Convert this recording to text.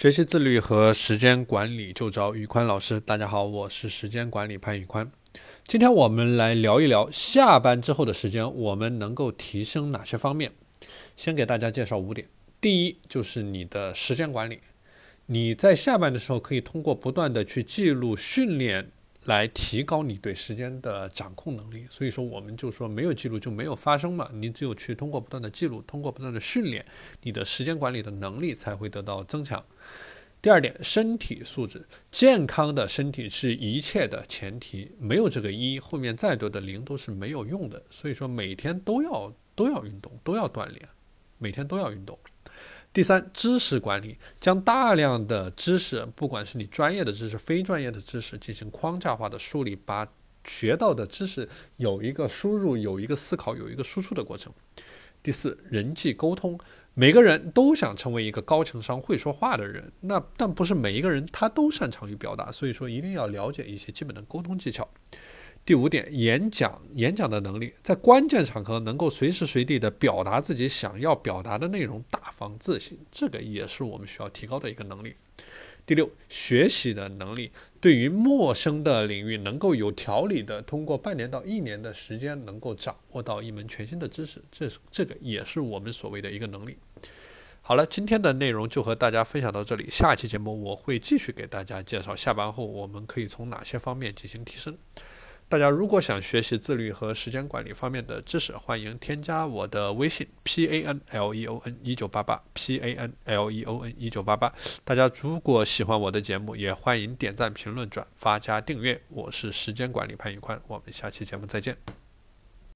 学习自律和时间管理就找宇宽老师。大家好，我是时间管理潘宇宽。今天我们来聊一聊下班之后的时间，我们能够提升哪些方面？先给大家介绍五点。第一，就是你的时间管理。你在下班的时候，可以通过不断的去记录、训练。来提高你对时间的掌控能力，所以说我们就说没有记录就没有发生嘛。你只有去通过不断的记录，通过不断的训练，你的时间管理的能力才会得到增强。第二点，身体素质，健康的身体是一切的前提，没有这个一，后面再多的零都是没有用的。所以说每天都要都要运动，都要锻炼，每天都要运动。第三，知识管理，将大量的知识，不管是你专业的知识、非专业的知识，进行框架化的梳理，把学到的知识有一个输入、有一个思考、有一个输出的过程。第四，人际沟通，每个人都想成为一个高情商、会说话的人，那但不是每一个人他都擅长于表达，所以说一定要了解一些基本的沟通技巧。第五点，演讲演讲的能力，在关键场合能够随时随地的表达自己想要表达的内容，大方自信，这个也是我们需要提高的一个能力。第六，学习的能力，对于陌生的领域，能够有条理的通过半年到一年的时间，能够掌握到一门全新的知识，这是这个也是我们所谓的一个能力。好了，今天的内容就和大家分享到这里，下期节目我会继续给大家介绍下班后我们可以从哪些方面进行提升。大家如果想学习自律和时间管理方面的知识，欢迎添加我的微信 p a n l e o n 一九八八 p a n l e o n 一九八八。大家如果喜欢我的节目，也欢迎点赞、评论、转发加订阅。我是时间管理潘宇宽，我们下期节目再见。